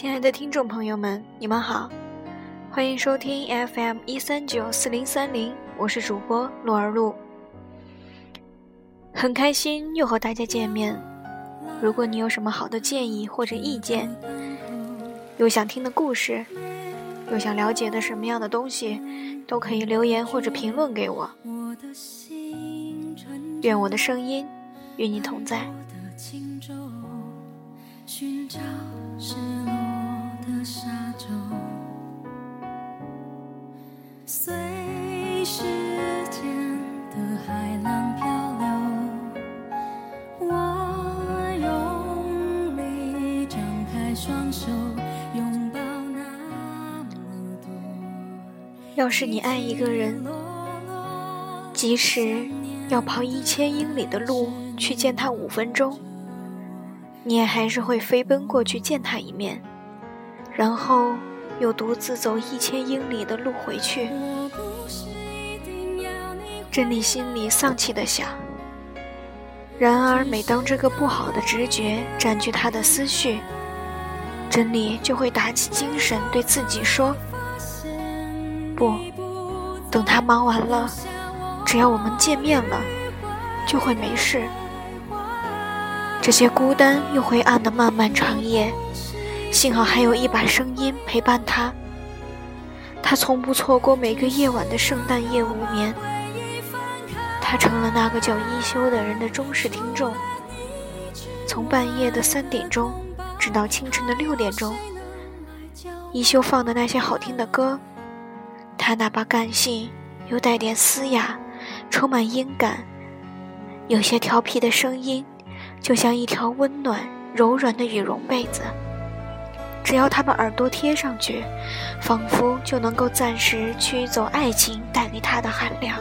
亲爱的听众朋友们，你们好，欢迎收听 FM 一三九四零三零，我是主播洛儿露，很开心又和大家见面。如果你有什么好的建议或者意见，有想听的故事，有想了解的什么样的东西，都可以留言或者评论给我。愿我的声音与你同在。白沙洲要是你爱一个人，即使要跑一千英里的路去见他五分钟，你也还是会飞奔过去见他一面，然后又独自走一千英里的路回去。珍妮心里丧气的想。然而，每当这个不好的直觉占据他的思绪，珍妮就会打起精神对自己说。不，等他忙完了，只要我们见面了，就会没事。这些孤单又灰暗的漫漫长夜，幸好还有一把声音陪伴他。他从不错过每个夜晚的圣诞夜无眠。他成了那个叫一休的人的忠实听众，从半夜的三点钟，直到清晨的六点钟，一休放的那些好听的歌。他那把感性又带点嘶哑、充满音感、有些调皮的声音，就像一条温暖柔软的羽绒被子。只要他把耳朵贴上去，仿佛就能够暂时驱走爱情带给他的寒凉。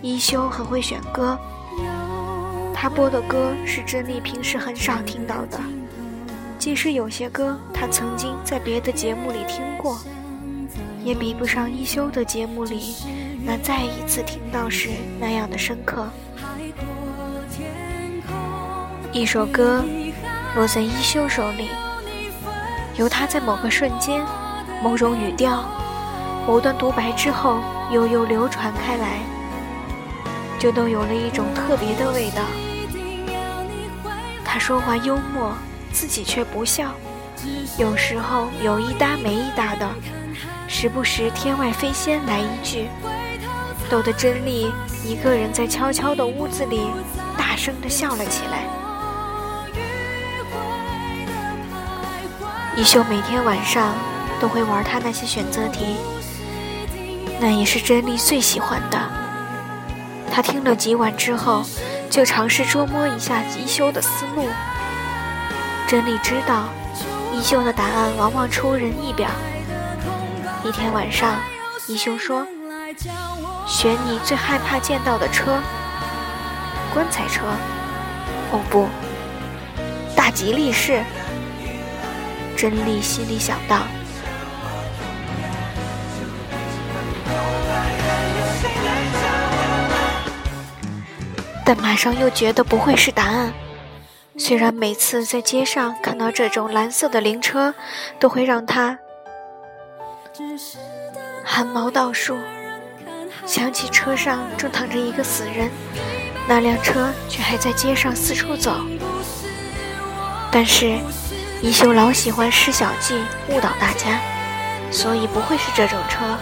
一休很会选歌，他播的歌是真理平时很少听到的。即使有些歌他曾经在别的节目里听过，也比不上一休的节目里那再一次听到时那样的深刻。一首歌落在一休手里，由他在某个瞬间、某种语调、某段独白之后悠悠流传开来，就都有了一种特别的味道。他说话幽默。自己却不笑，有时候有一搭没一搭的，时不时天外飞仙来一句，逗得真丽一个人在悄悄的屋子里大声的笑了起来。一休每天晚上都会玩他那些选择题，那也是真丽最喜欢的。他听了几晚之后，就尝试捉摸一下一休的思路。真理知道，一休的答案往往出人意表。一天晚上，一休说：“选你最害怕见到的车，棺材车。哦不，大吉利是。”真理心里想到，但马上又觉得不会是答案。虽然每次在街上看到这种蓝色的灵车，都会让他汗毛倒竖，想起车上正躺着一个死人，那辆车却还在街上四处走。但是一休老喜欢施小计误导大家，所以不会是这种车。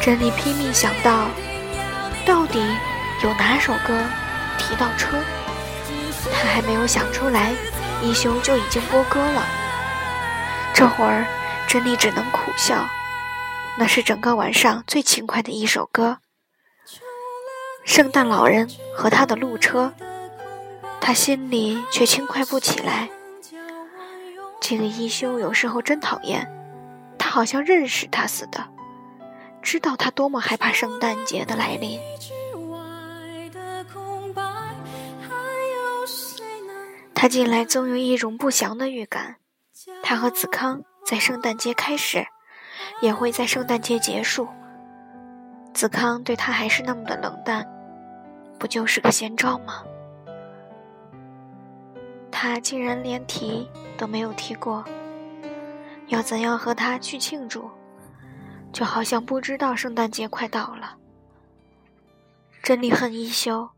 珍妮拼命想到，到底有哪首歌提到车？她还没有想出来，一休就已经播歌了。这会儿，珍妮只能苦笑。那是整个晚上最轻快的一首歌，《圣诞老人和他的路车》。他心里却轻快不起来。这个一休有时候真讨厌，他好像认识他似的，知道他多么害怕圣诞节的来临。他近来总有一种不祥的预感。他和子康在圣诞节开始，也会在圣诞节结束。子康对他还是那么的冷淡，不就是个先兆吗？他竟然连提都没有提过，要怎样和他去庆祝，就好像不知道圣诞节快到了。真理恨一休，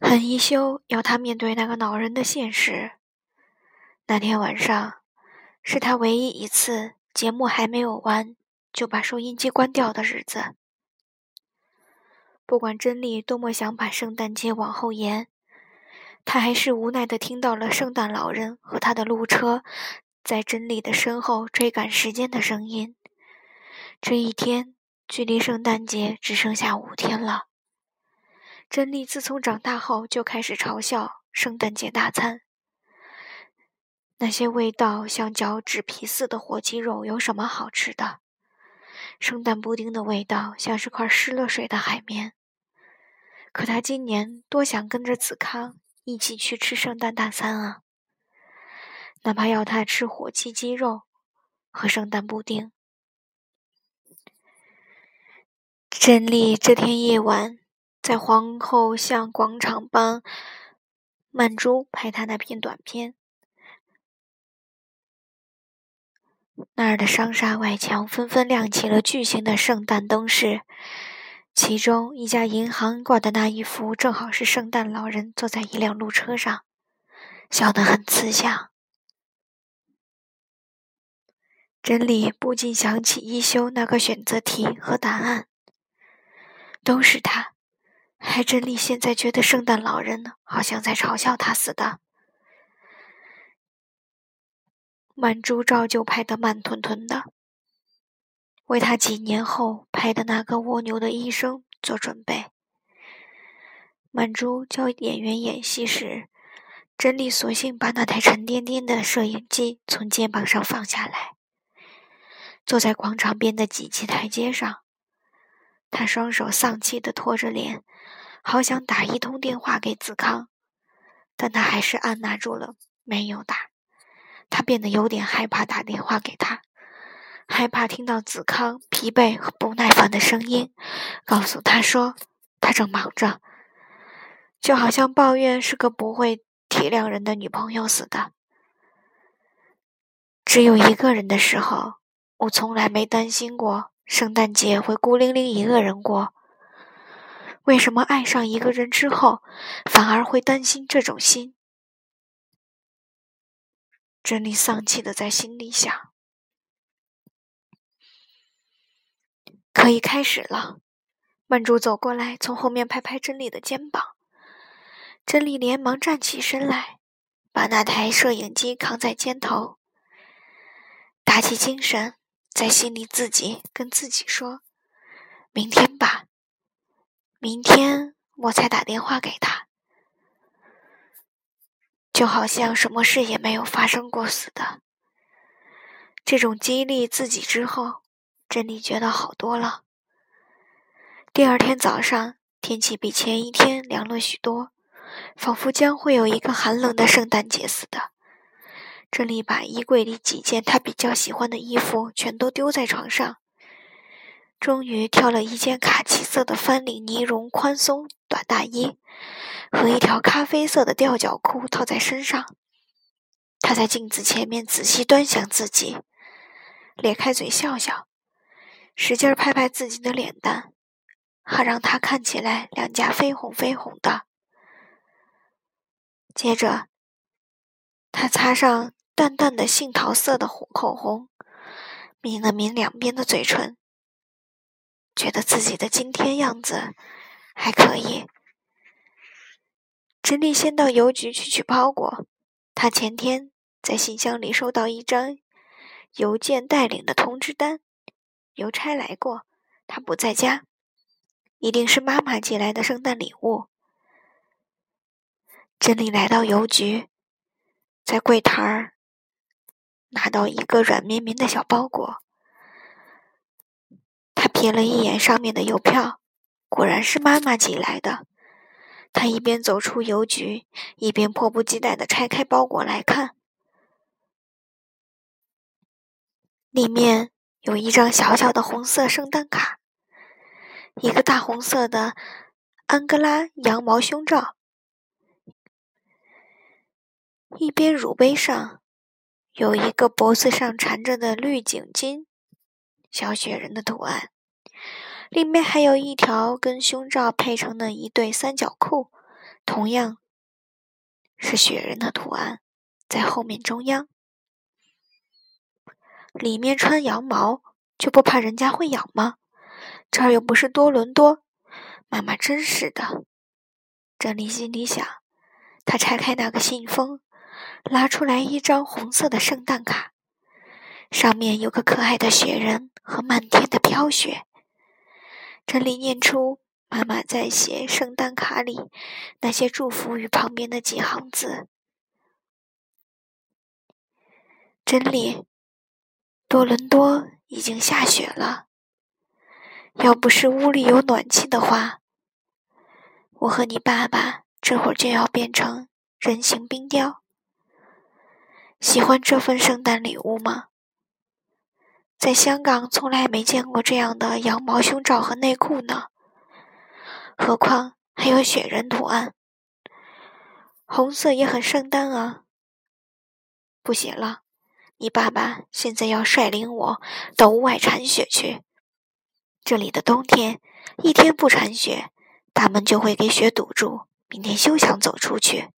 恨一休，要他面对那个恼人的现实。那天晚上，是他唯一一次节目还没有完就把收音机关掉的日子。不管真理多么想把圣诞节往后延，他还是无奈的听到了圣诞老人和他的路车在真理的身后追赶时间的声音。这一天。距离圣诞节只剩下五天了。珍妮自从长大后就开始嘲笑圣诞节大餐。那些味道像嚼纸皮似的火鸡肉有什么好吃的？圣诞布丁的味道像是块湿了水的海绵。可他今年多想跟着子康一起去吃圣诞大餐啊！哪怕要他吃火鸡鸡肉和圣诞布丁。珍妮这天夜晚在皇后巷广场帮曼珠拍她那片短片，那儿的商厦外墙纷纷亮起了巨型的圣诞灯饰，其中一家银行挂的那一幅正好是圣诞老人坐在一辆路车上，笑得很慈祥。真理不禁想起一休那个选择题和答案。都是他，还真理现在觉得圣诞老人呢，好像在嘲笑他似的。曼珠照旧拍得慢吞吞的，为他几年后拍的那个蜗牛的医生做准备。曼珠教演员演戏时，珍妮索性把那台沉甸甸的摄影机从肩膀上放下来，坐在广场边的几级台阶上。他双手丧气地拖着脸，好想打一通电话给子康，但他还是按捺住了，没有打。他变得有点害怕打电话给他，害怕听到子康疲惫和不耐烦的声音，告诉他说他正忙着，就好像抱怨是个不会体谅人的女朋友似的。只有一个人的时候，我从来没担心过。圣诞节会孤零零一个人过，为什么爱上一个人之后，反而会担心这种心？珍妮丧气的在心里想。可以开始了，曼珠走过来，从后面拍拍珍妮的肩膀。珍妮连忙站起身来，把那台摄影机扛在肩头，打起精神。在心里，自己跟自己说：“明天吧，明天我才打电话给他，就好像什么事也没有发生过似的。”这种激励自己之后，珍妮觉得好多了。第二天早上，天气比前一天凉了许多，仿佛将会有一个寒冷的圣诞节似的。珍妮把衣柜里几件她比较喜欢的衣服全都丢在床上，终于挑了一件卡其色的翻领呢绒宽松短大衣和一条咖啡色的吊脚裤套在身上。她在镜子前面仔细端详自己，咧开嘴笑笑，使劲拍拍自己的脸蛋，好让他看起来两颊绯红绯红的。接着，他擦上。淡淡的杏桃色的红口红，抿了抿两边的嘴唇，觉得自己的今天样子还可以。珍妮先到邮局去取包裹，她前天在信箱里收到一张邮件带领的通知单，邮差来过，他不在家，一定是妈妈寄来的圣诞礼物。珍妮来到邮局，在柜台儿。拿到一个软绵绵的小包裹，他瞥了一眼上面的邮票，果然是妈妈寄来的。他一边走出邮局，一边迫不及待的拆开包裹来看，里面有一张小小的红色圣诞卡，一个大红色的安哥拉羊毛胸罩，一边乳杯上有一个脖子上缠着的绿颈巾，小雪人的图案，里面还有一条跟胸罩配成的一对三角裤，同样是雪人的图案，在后面中央。里面穿羊毛，就不怕人家会咬吗？这儿又不是多伦多，妈妈真是的。珍妮心里想。她拆开那个信封，拿出来一张红色的圣诞卡，上面有个可爱的雪人和漫天的飘雪。珍妮念出妈妈在写圣诞卡里那些祝福语旁边的几行字：“珍妮。”多伦多已经下雪了。要不是屋里有暖气的话，我和你爸爸这会儿就要变成人形冰雕。喜欢这份圣诞礼物吗？在香港从来没见过这样的羊毛胸罩和内裤呢，何况还有雪人图案。红色也很圣诞啊。不写了。你爸爸现在要率领我到屋外铲雪去。这里的冬天，一天不铲雪，大门就会给雪堵住，明天休想走出去。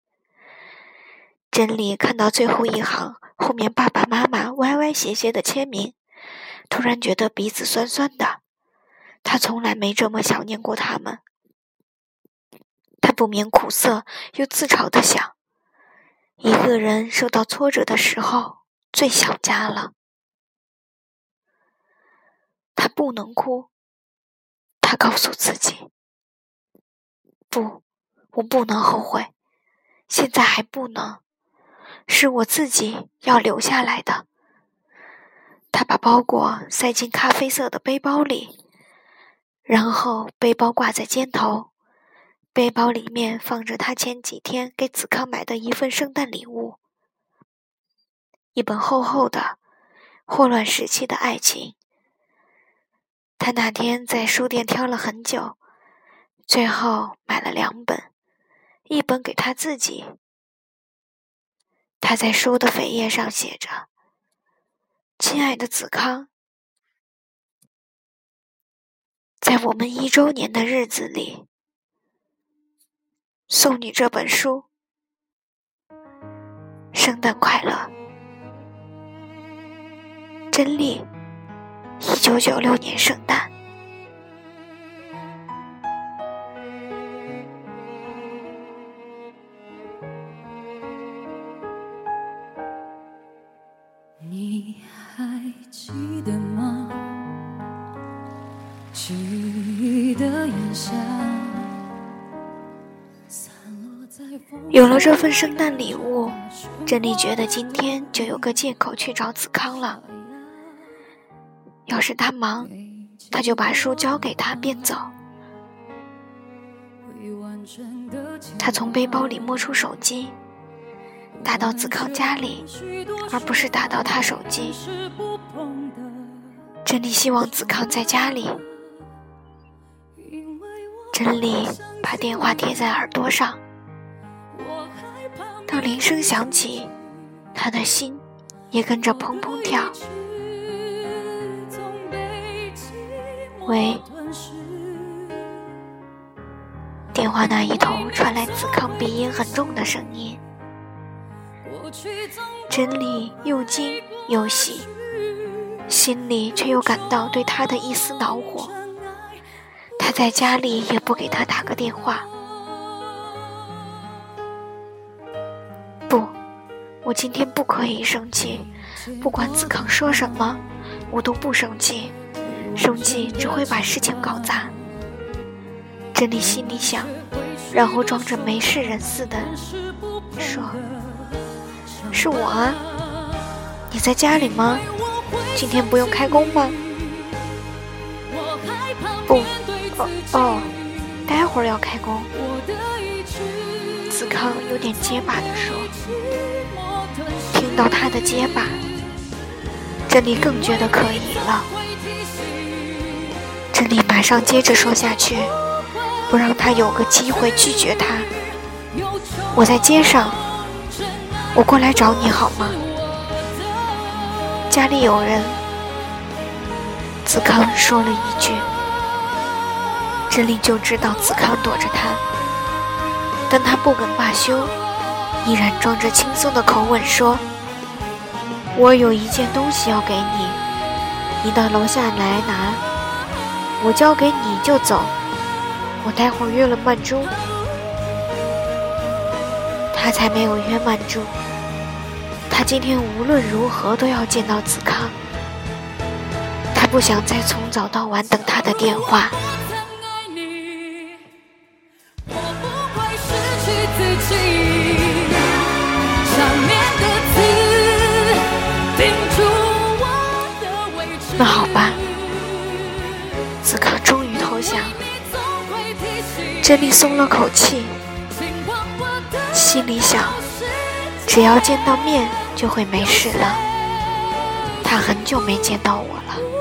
真理看到最后一行，后面爸爸妈妈歪歪斜斜的签名，突然觉得鼻子酸酸的。他从来没这么想念过他们。他不免苦涩又自嘲的想：一个人受到挫折的时候。最想家了，他不能哭。他告诉自己：“不，我不能后悔，现在还不能，是我自己要留下来的。”他把包裹塞进咖啡色的背包里，然后背包挂在肩头，背包里面放着他前几天给子康买的一份圣诞礼物。一本厚厚的《霍乱时期的爱情》，他那天在书店挑了很久，最后买了两本，一本给他自己。他在书的扉页上写着：“亲爱的子康，在我们一周年的日子里，送你这本书，圣诞快乐。”真丽，一九九六年圣诞。你还记得吗？记得炎夏。有了这份圣诞礼物，珍妮觉得今天就有个借口去找子康了。要是他忙，他就把书交给他便走。他从背包里摸出手机，打到子康家里，而不是打到他手机。珍妮希望子康在家里。珍妮把电话贴在耳朵上，当铃声响起，他的心也跟着砰砰跳。喂，电话那一头传来子康鼻音很重的声音。真理又惊又喜，心里却又感到对他的一丝恼火。他在家里也不给他打个电话。不，我今天不可以生气，不管子康说什么，我都不生气。生气只会把事情搞砸。珍妮心里想，然后装着没事人似的说：“是我啊，你在家里吗？今天不用开工吗？”不，哦哦，待会儿要开工。子康有点结巴的说。听到他的结巴，珍妮更觉得可疑了。珍妮马上接着说下去，不让他有个机会拒绝他。我在街上，我过来找你好吗？家里有人。子康说了一句，真理就知道子康躲着他，但他不肯罢休，依然装着轻松的口吻说：“我有一件东西要给你，你到楼下来拿，我交给你就走。我待会儿约了曼珠。”他才没有约曼珠，他今天无论如何都要见到子康。他不想再从早到晚等他的电话。终于投降，珍妮松了口气。心里想，只要见到面就会没事了。他很久没见到我了。